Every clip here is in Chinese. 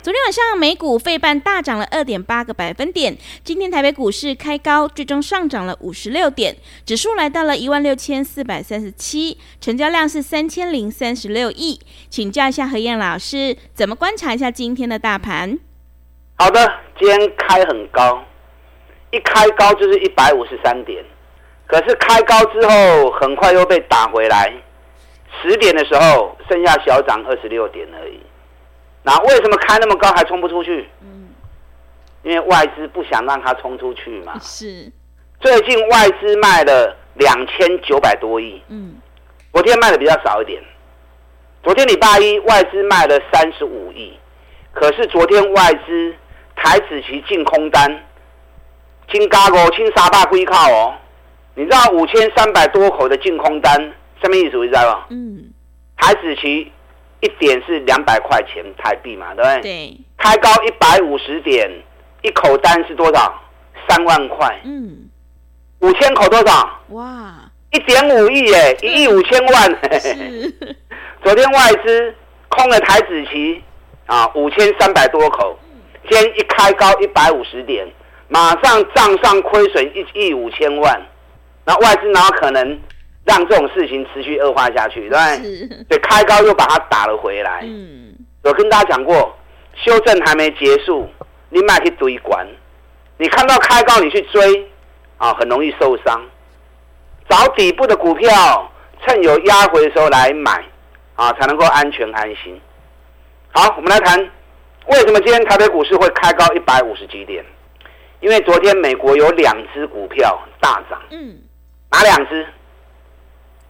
昨天晚上美股费半大涨了二点八个百分点，今天台北股市开高，最终上涨了五十六点，指数来到了一万六千四百三十七，成交量是三千零三十六亿。请教一下何燕老师，怎么观察一下今天的大盘？好的，今天开很高，一开高就是一百五十三点，可是开高之后很快又被打回来，十点的时候剩下小涨二十六点而已。那为什么开那么高还冲不出去？嗯，因为外资不想让它冲出去嘛。是，最近外资卖了两千九百多亿。嗯，昨天卖的比较少一点。昨天礼拜一外资卖了三十五亿，可是昨天外资台子期净空单，金嘎哥清沙大龟靠哦。你知道五千三百多口的净空单什么意思？你知道吗？嗯，台子期。一点是两百块钱台币嘛，对不对？对。开高一百五十点，一口单是多少？三万块。嗯。五千口多少？哇！一点五亿耶，一亿五千万。是。昨天外资空了台子期啊，五千三百多口。今天一开高一百五十点，马上账上亏损一亿五千万。那外资哪有可能？让这种事情持续恶化下去，对不对？对，开高又把它打了回来。嗯，我跟大家讲过，修正还没结束，你买去追管。你看到开高，你去追，啊，很容易受伤。找底部的股票，趁有压回的时候来买，啊，才能够安全安心。好，我们来谈，为什么今天台北股市会开高一百五十几点？因为昨天美国有两只股票大涨。嗯，哪两只？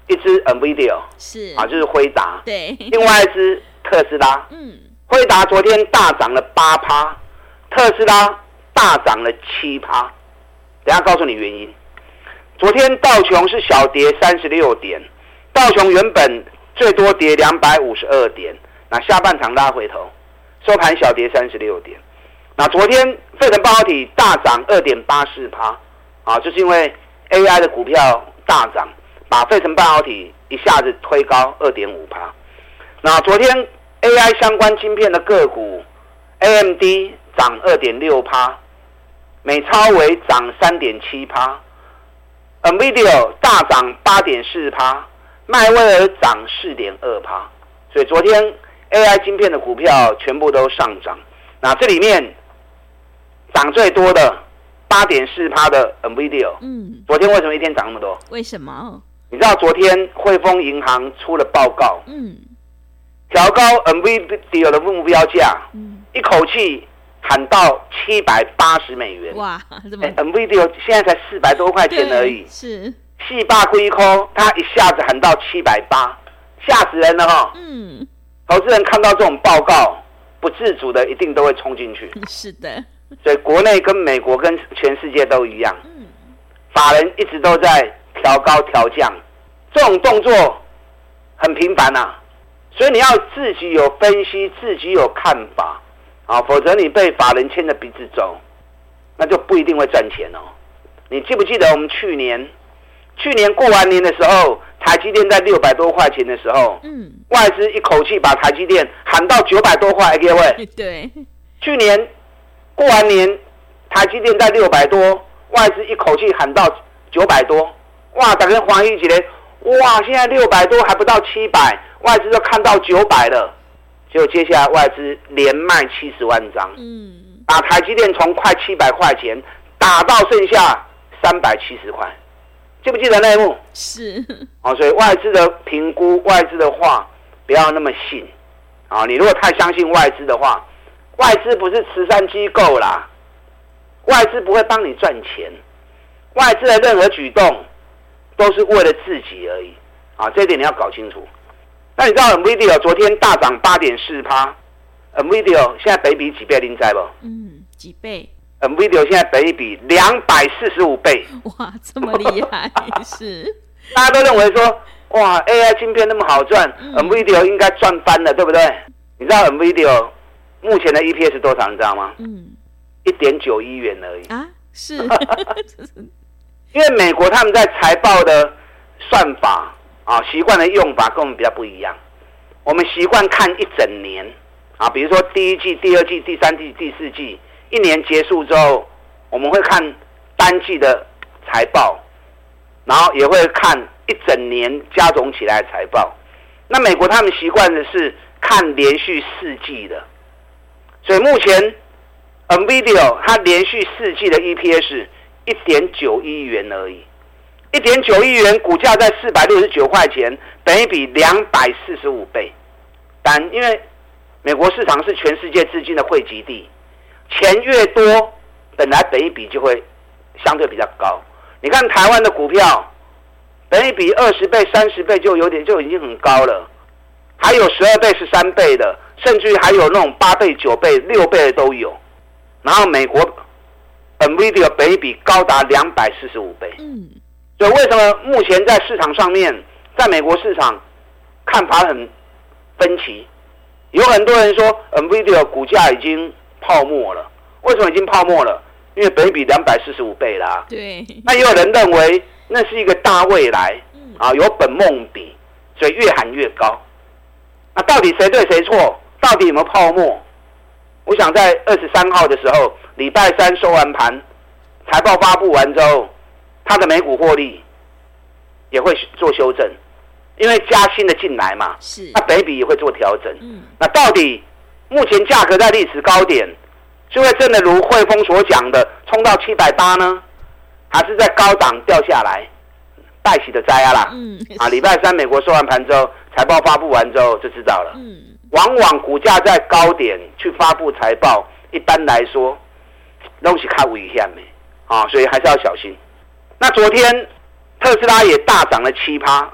一只 NVIDIA 是啊，就是辉达。对，另外一只特斯拉。嗯，辉达昨天大涨了八趴，特斯拉大涨了七趴。等下告诉你原因。昨天道琼是小跌三十六点，道琼原本最多跌两百五十二点，那下半场拉回头，收盘小跌三十六点。那昨天费城半导体大涨二点八四趴，啊，就是因为 AI 的股票大涨。把费城半导体一下子推高二点五趴，那昨天 AI 相关晶片的个股，AMD 涨二点六趴，美超微涨三点七趴，NVIDIA 大涨八点四趴，迈威尔涨四点二趴，所以昨天 AI 晶片的股票全部都上涨。那这里面涨最多的八点四趴的 NVIDIA，嗯，昨天为什么一天涨那么多？为什么？你知道昨天汇丰银行出了报告，嗯，调高 NVIDIA 的目标价，嗯，一口气喊到七百八十美元，哇，这么、欸、NVIDIA 现在才四百多块钱而已，是，细霸亏一空，他一下子喊到七百八，吓死人了哈，嗯，投资人看到这种报告，不自主的一定都会冲进去，是的，所以国内跟美国跟全世界都一样，嗯，法人一直都在。调高调降，这种动作很频繁呐，所以你要自己有分析，自己有看法。啊，否则你被法人牵着鼻子走，那就不一定会赚钱哦。你记不记得我们去年，去年过完年的时候，台积电在六百多块钱的时候，嗯，外资一口气把台积电喊到九百多块，各位，对，去年过完年，台积电在六百多，外资一口气喊到九百多。哇！大家欢喜起来，哇！现在六百多还不到七百，外资都看到九百了。结果接下来外资连卖七十万张，嗯，把台积电从快七百块钱打到剩下三百七十块，记不记得那一幕？是。哦，所以外资的评估，外资的话不要那么信。啊，你如果太相信外资的话，外资不是慈善机构啦，外资不会帮你赚钱。外资的任何举动都是为了自己而已啊，这一点你要搞清楚。那你知道 NVIDIA 昨天大涨八点四趴，NVIDIA 现在北比几倍？您在不？嗯，几倍？NVIDIA 现在北比两百四十五倍。哇，这么厉害！是，大家都认为说，哇，AI 晶片那么好赚，嗯，NVIDIA 应该赚翻了，对不对？你知道 NVIDIA 目前的 EPS 多少？你知道吗？嗯，一点九一元而已啊。是，因为美国他们在财报的算法。啊，习惯的用法跟我们比较不一样。我们习惯看一整年，啊，比如说第一季、第二季、第三季、第四季，一年结束之后，我们会看单季的财报，然后也会看一整年加总起来的财报。那美国他们习惯的是看连续四季的，所以目前 NVIDIA 它连续四季的 EPS 一点九亿元而已。一点九亿元，股价在四百六十九块钱，等于比两百四十五倍。但因为美国市场是全世界资金的汇集地，钱越多，本来等一比就会相对比较高。你看台湾的股票，等一比二十倍、三十倍就有点就已经很高了，还有十二倍、十三倍的，甚至于还有那种八倍、九倍、六倍的都有。然后美国 NVIDIA 本益比高达两百四十五倍。嗯。所以为什么目前在市场上面，在美国市场看法很分歧？有很多人说，NVIDIA 股价已经泡沫了。为什么已经泡沫了？因为本益比两百四十五倍啦。对。那也有人认为那是一个大未来，啊，有本梦比，所以越喊越高。那到底谁对谁错？到底有没有泡沫？我想在二十三号的时候，礼拜三收完盘，财报发布完之后。它的每股获利也会做修正，因为加薪的进来嘛，是，那本益比也会做调整。嗯，那到底目前价格在历史高点，就会真的如汇丰所讲的冲到七百八呢，还是在高档掉下来？带喜的灾啊啦！嗯，啊，礼拜三美国收完盘之后，财报发布完之后就知道了。嗯，往往股价在高点去发布财报，一般来说东西看危险的啊，所以还是要小心。那昨天特斯拉也大涨了七趴，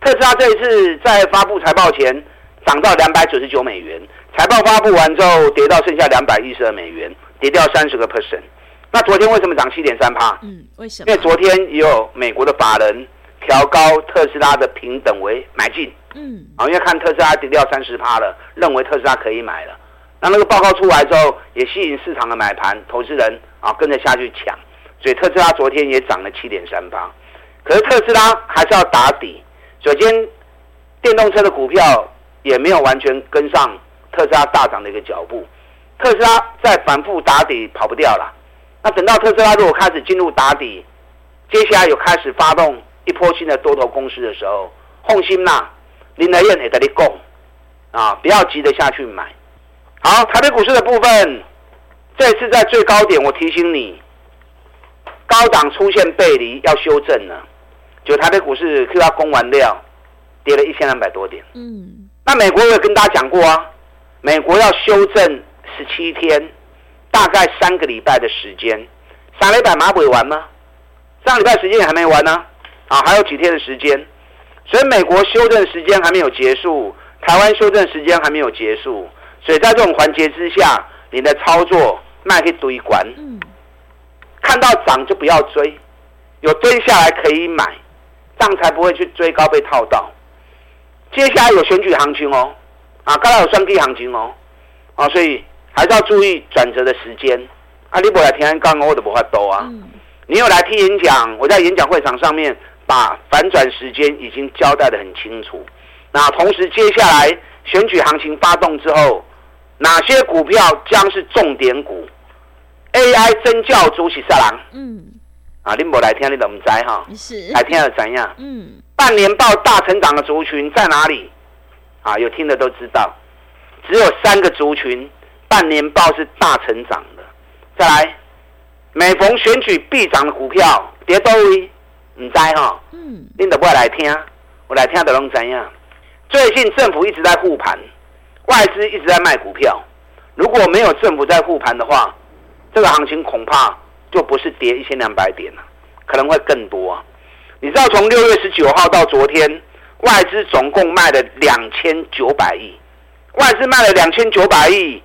特斯拉这一次在发布财报前涨到两百九十九美元，财报发布完之后跌到剩下两百一十二美元，跌掉三十个 percent。那昨天为什么涨七点三趴？嗯，为什么？因为昨天也有美国的法人调高特斯拉的平等为买进，嗯，啊，因为看特斯拉跌掉三十趴了，认为特斯拉可以买了。那那个报告出来之后，也吸引市场的买盘，投资人啊跟着下去抢。所以特斯拉昨天也涨了七点三八，可是特斯拉还是要打底。首先，电动车的股票也没有完全跟上特斯拉大涨的一个脚步，特斯拉在反复打底跑不掉了。那等到特斯拉如果开始进入打底，接下来有开始发动一波新的多头攻势的时候，放心啦，林德燕也在你讲啊，不要急着下去买。好，台北股市的部分，这次在最高点，我提醒你。高档出现背离，要修正了。就台北股市 Q 要攻完料，跌了一千两百多点。嗯，那美国我也跟大家讲过啊，美国要修正十七天，大概三个礼拜的时间。三礼拜马尾完吗？上礼拜时间也还没完呢，啊，啊，还有几天的时间。所以美国修正时间还没有结束，台湾修正时间还没有结束。所以在这种环节之下，你的操作卖去堆关。嗯。看到涨就不要追，有蹲下来可以买，这样才不会去追高被套到。接下来有选举行情哦，啊，刚才有双 K 行情哦，啊，所以还是要注意转折的时间。啊，你不来听刚刚我都不会多啊。你有来听演讲，我在演讲会场上面把反转时间已经交代的很清楚。那同时接下来选举行情发动之后，哪些股票将是重点股？AI 真教主是啥人？嗯，啊，你不来听你都不知哈。是，来听了怎样？嗯，半年报大成长的族群在哪里？啊，有听的都知道，只有三个族群半年报是大成长的。再来，每逢选举必涨的股票，跌多位，唔知哈？嗯，你都不会来听，我来听的拢怎样？最近政府一直在护盘，外资一直在卖股票。如果没有政府在护盘的话，这个行情恐怕就不是跌一千两百点了，可能会更多啊。你知道从六月十九号到昨天，外资总共卖了两千九百亿，外资卖了两千九百亿，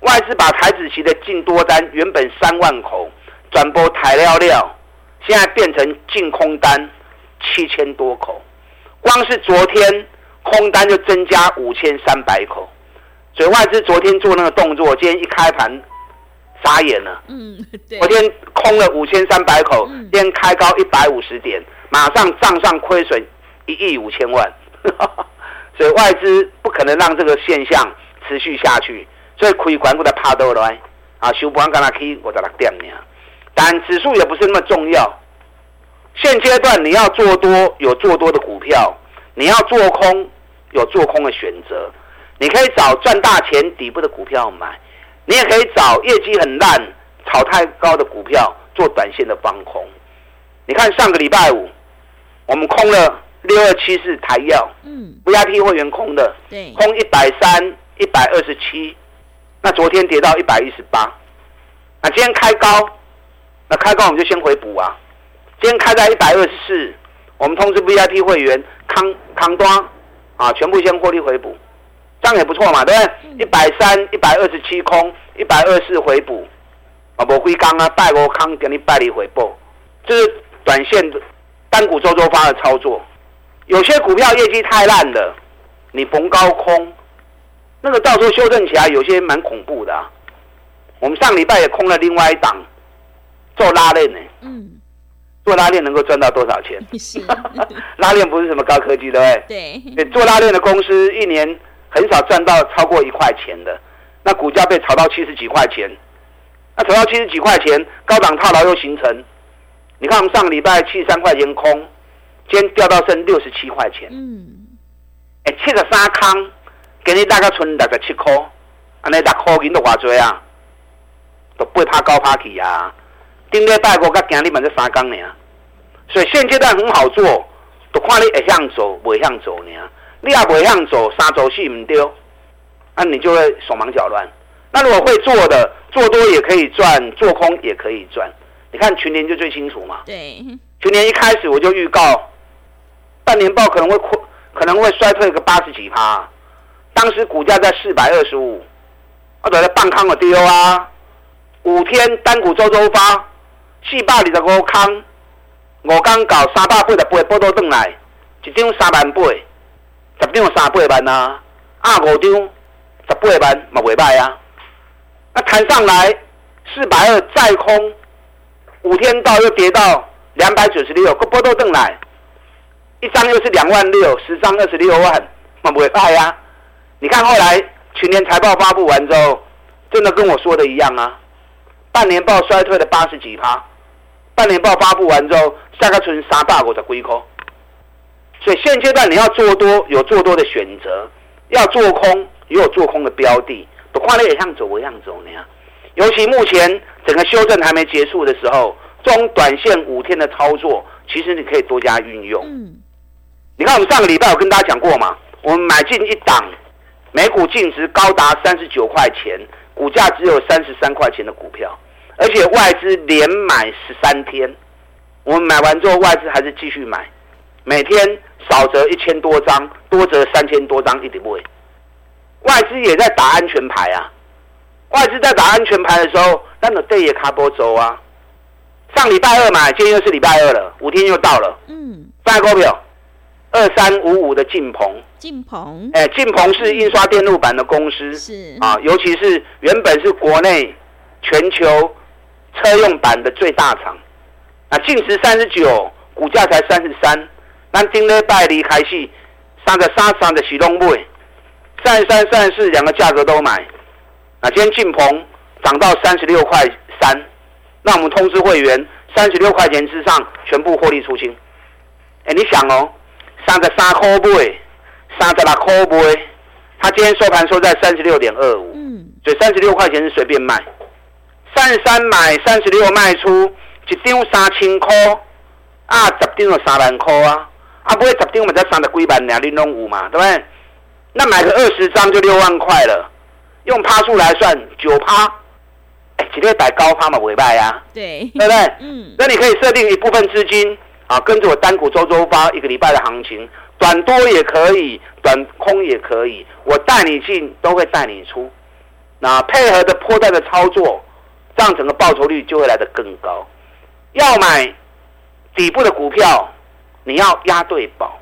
外资把台子期的净多单原本三万口转播台料料，现在变成净空单七千多口，光是昨天空单就增加五千三百口。所以外资昨天做那个动作，今天一开盘傻眼了。嗯，对。昨天空了五千三百口，今天开高一百五十点，马上账上亏损一亿五千万。所以外资不可能让这个现象持续下去，所以可以管过来趴多来啊，收盘跟他去我在那点呢。但指数也不是那么重要。现阶段你要做多，有做多的股票；你要做空，有做空的选择。你可以找赚大钱底部的股票买，你也可以找业绩很烂、炒太高的股票做短线的放空。你看上个礼拜五，我们空了六二七四台药，嗯，VIP 会员空的，对，空一百三、一百二十七，那昨天跌到一百一十八，那今天开高，那开高我们就先回补啊。今天开在一百二十四，我们通知 VIP 会员扛扛端啊，全部先获利回补。这样也不错嘛，对不对？一百三、一百二十七空，一百二四回补，啊，不会刚啊，拜我康给你拜你回报，这是短线的单股周周发的操作。有些股票业绩太烂了，你逢高空，那个到时候修正起来，有些蛮恐怖的啊。我们上礼拜也空了另外一档，做拉链呢。嗯。做拉链能够赚到多少钱？是 拉链不是什么高科技，对不对？对。做拉链的公司一年。很少赚到超过一块钱的，那股价被炒到七十几块钱，那炒到七十几块钱，高档套牢又形成。你看我们上个礼拜七十三块钱空，今天掉到剩六十七块钱。嗯，哎，七十三空，给你大概存六十七块，安尼六块银都偌济啊，都不会怕高怕起啊。顶礼拜五甲今日嘛这三工呢，所以现阶段很好做，都看你会向走，不会向走呢。你也不会向走，三走四唔丢，那、啊、你就会手忙脚乱。那如果会做的，做多也可以赚，做空也可以赚。你看群联就最清楚嘛。对，群联一开始我就预告，半年报可能会亏，可能会衰退个八十几趴。当时股价在四百二十五，我在半空的丢啊。五天单股周周发，四百二十五空，五刚搞三百八十八波多转来，一张三万八。十张三八万啊，啊五张十八万嘛未歹啊。那弹上来四百二再空，五天到又跌到两百九十六，个波都登来，一张又是两万六，十张二十六万嘛未歹啊。你看后来去年财报发布完之后，真的跟我说的一样啊，半年报衰退了八十几趴，半年报发布完之后，下个存三百五十几块。所以现阶段你要做多，有做多的选择；要做空，也有做空的标的。不看你也像走，我像走那样。尤其目前整个修正还没结束的时候，这种短线五天的操作，其实你可以多加运用。嗯。你看我们上个礼拜有跟大家讲过嘛？我们买进一档，每股净值高达三十九块钱，股价只有三十三块钱的股票，而且外资连买十三天。我们买完之后，外资还是继续买，每天。少则一千多张，多则三千多张，一点不会。外资也在打安全牌啊！外资在打安全牌的时候，那个对也卡波走啊。上礼拜二买，今天又是礼拜二了，五天又到了。嗯。大股票二三五五的晋鹏。晋鹏。哎，晋鹏是印刷电路板的公司。是。啊，尤其是原本是国内全球车用板的最大厂。啊，净值三十九，股价才三十三。咱今礼拜二开始，三个三三的启动买，三十三、三十四两个价格都买。那今天晋鹏涨到三十六块三，那我们通知会员，三十六块钱之上全部获利出清。哎，你想哦，三十三块买，三十六块买，他今天收盘收在三十六点二五，嗯，所以三十六块钱是随便卖，三十三买，三十六卖出，一张三千块，啊，十张就三万块啊。啊，不会十张，我们才三十几万两，你拢有嘛，对不对？那买个二十张就六万块了，用趴数来算，九趴，哎，几天摆高趴嘛，尾巴呀，对，对不对？嗯，那你可以设定一部分资金啊，跟着我单股周周发一个礼拜的行情，短多也可以，短空也可以，我带你进，都会带你出。那配合的波段的操作，这样整个报酬率就会来得更高。要买底部的股票，你要押对宝。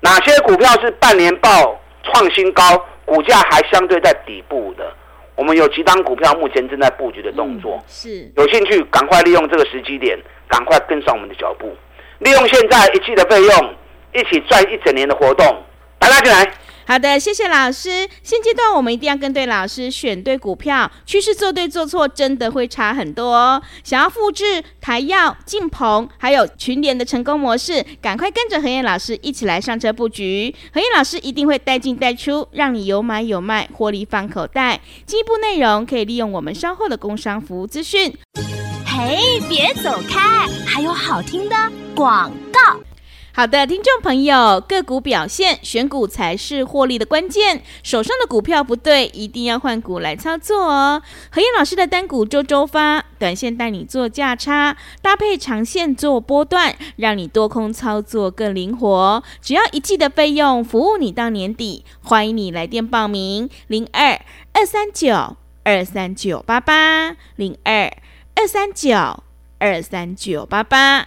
哪些股票是半年报创新高，股价还相对在底部的？我们有几档股票目前正在布局的动作，嗯、是有兴趣赶快利用这个时机点，赶快跟上我们的脚步，利用现在一季的费用，一起赚一整年的活动，大家进来。好的，谢谢老师。现阶段我们一定要跟对老师，选对股票，趋势做对做错真的会差很多哦。想要复制台耀、晋鹏还有群联的成功模式，赶快跟着何燕老师一起来上车布局。何燕老师一定会带进带出，让你有买有卖，获利放口袋。进一步内容可以利用我们稍后的工商服务资讯。嘿，别走开，还有好听的广告。好的，听众朋友，个股表现，选股才是获利的关键。手上的股票不对，一定要换股来操作哦。何燕老师的单股周周发，短线带你做价差，搭配长线做波段，让你多空操作更灵活。只要一季的费用，服务你到年底。欢迎你来电报名：零二二三九二三九八八零二二三九。二三九八八，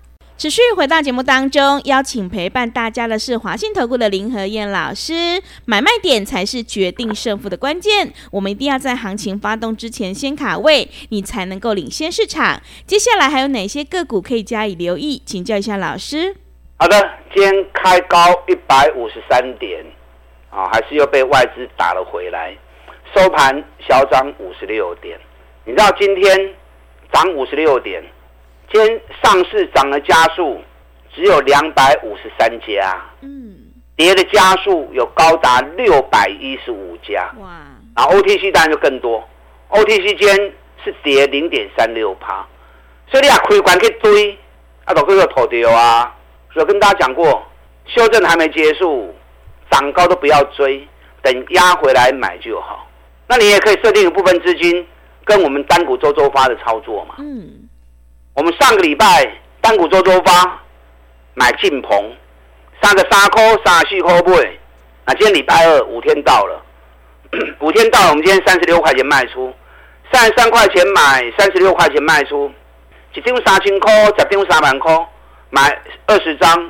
持续回到节目当中，邀请陪伴大家的是华信投顾的林和燕老师。买卖点才是决定胜负的关键，我们一定要在行情发动之前先卡位，你才能够领先市场。接下来还有哪些个股可以加以留意？请教一下老师。好的，今天开高一百五十三点，啊，还是又被外资打了回来。收盘小涨五十六点，你知道今天涨五十六点，今天上市涨的家数只有两百五十三家，嗯，跌的家数有高达六百一十五家，哇，然后 OTC 当然就更多，OTC 间是跌零点三六趴，所以你啊开关去追，啊都可以脱掉啊，所以跟大家讲过，修正还没结束，涨高都不要追，等压回来买就好。那你也可以设定一部分资金，跟我们单股周周发的操作嘛。嗯，上个礼拜单股周周发买进鹏，三个三块三四块不？那今天礼拜二五天到了，五天到了，我们今天三十六块钱卖出，三十三块钱买，三十六块钱卖出，一张三千块，十张三万块，买二十张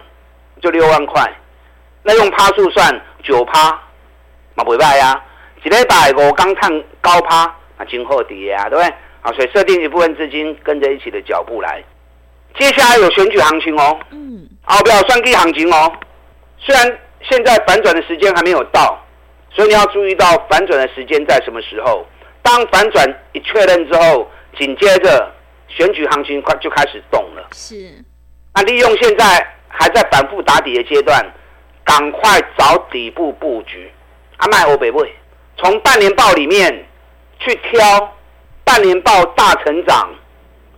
就六万块，那用趴数算九趴，嘛不败呀。一礼拜五刚探高趴啊，今后跌啊，对不对？啊，所以设定一部分资金跟着一起的脚步来。接下来有选举行情哦，嗯，啊，不要算计行情哦。虽然现在反转的时间还没有到，所以你要注意到反转的时间在什么时候。当反转一确认之后，紧接着选举行情快就开始动了。是，那利用现在还在反复打底的阶段，赶快找底部布局。阿麦欧北位。从半年报里面去挑半年报大成长，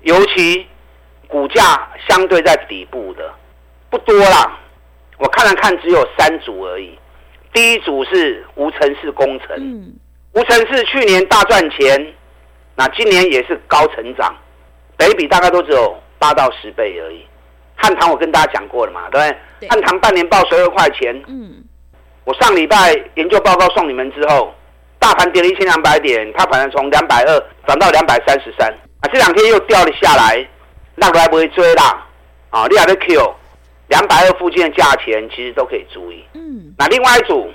尤其股价相对在底部的不多啦。我看了看，只有三组而已。第一组是无尘室工程，嗯、无尘室去年大赚钱，那今年也是高成长，本益比大概都只有八到十倍而已。汉唐我跟大家讲过了嘛，对不对？汉唐半年报十二块钱，嗯，我上礼拜研究报告送你们之后。大盘跌了一千两百点，它反而从两百二涨到两百三十三啊！这两天又掉了下来，那个还不会追啦啊！你还在 Q 两百二附近的价钱，其实都可以注意。嗯，那另外一组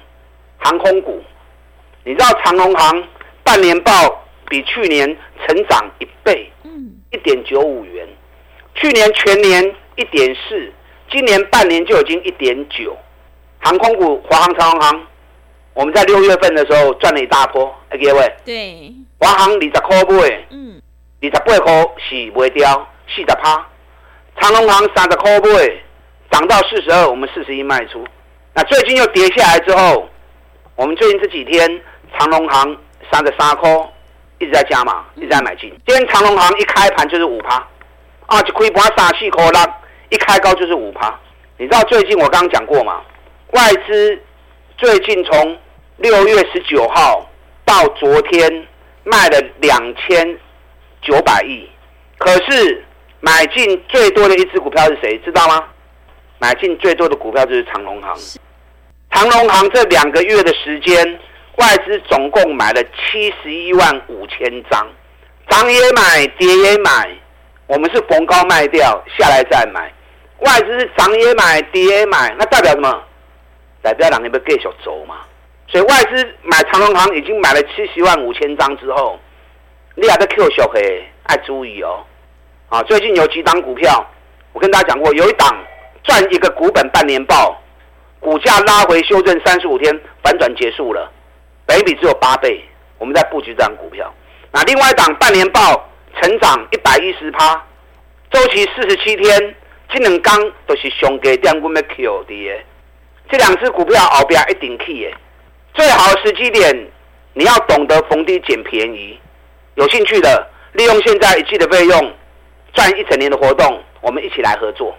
航空股，你知道长龙航半年报比去年成长一倍，嗯，一点九五元，去年全年一点四，今年半年就已经一点九。航空股华航、长荣航。我们在六月份的时候赚了一大波，哎各位。对。华航二十块买，嗯。二十八块是卖掉四十趴，长隆航三十块卖，涨到四十二，我们四十一卖出。那最近又跌下来之后，我们最近这几天长隆航三十三块一直在加码，一直在买进。今天长隆航一开盘就是五趴，啊，就亏盘三四块啦，一开高就是五趴。你知道最近我刚刚讲过吗？外资最近从六月十九号到昨天卖了两千九百亿，可是买进最多的一只股票是谁？知道吗？买进最多的股票就是长隆行。长隆行这两个月的时间，外资总共买了七十一万五千张，涨也买，跌也买。我们是逢高卖掉，下来再买。外资是涨也买，跌也买，那代表什么？代表两边要继续走嘛。所以外资买长荣航已经买了七十万五千张之后，你还在 Q 小黑，要注意哦。啊，最近有几档股票，我跟大家讲过，有一档赚一个股本半年报，股价拉回修正三十五天，反转结束了，本比只有八倍，我们在布局这档股票。那另外一档半年报成长一百一十趴，周期四十七天。这两天都是上个点我们 Q 的，这两只股票后边一定起的，最好的时机点，你要懂得逢低捡便宜。有兴趣的，利用现在一季的费用赚一整年的活动，我们一起来合作，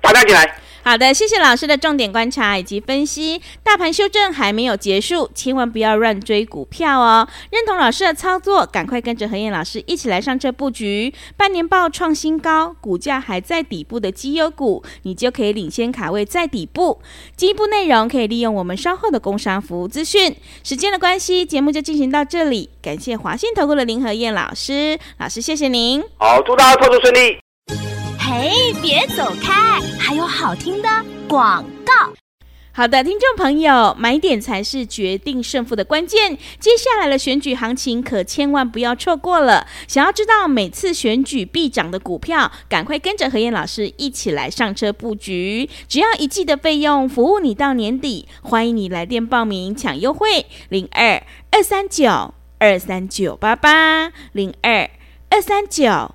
大家进来。好的，谢谢老师的重点观察以及分析。大盘修正还没有结束，千万不要乱追股票哦。认同老师的操作，赶快跟着何燕老师一起来上车布局。半年报创新高，股价还在底部的绩优股，你就可以领先卡位在底部。进一步内容可以利用我们稍后的工商服务资讯。时间的关系，节目就进行到这里。感谢华信投顾的林和燕老师，老师谢谢您。好，祝大家操作顺利。嘿，别走开！还有好听的广告。好的，听众朋友，买点才是决定胜负的关键。接下来的选举行情可千万不要错过了。想要知道每次选举必涨的股票，赶快跟着何燕老师一起来上车布局。只要一季的费用，服务你到年底。欢迎你来电报名抢优惠，零二二三九二三九八八零二二三九。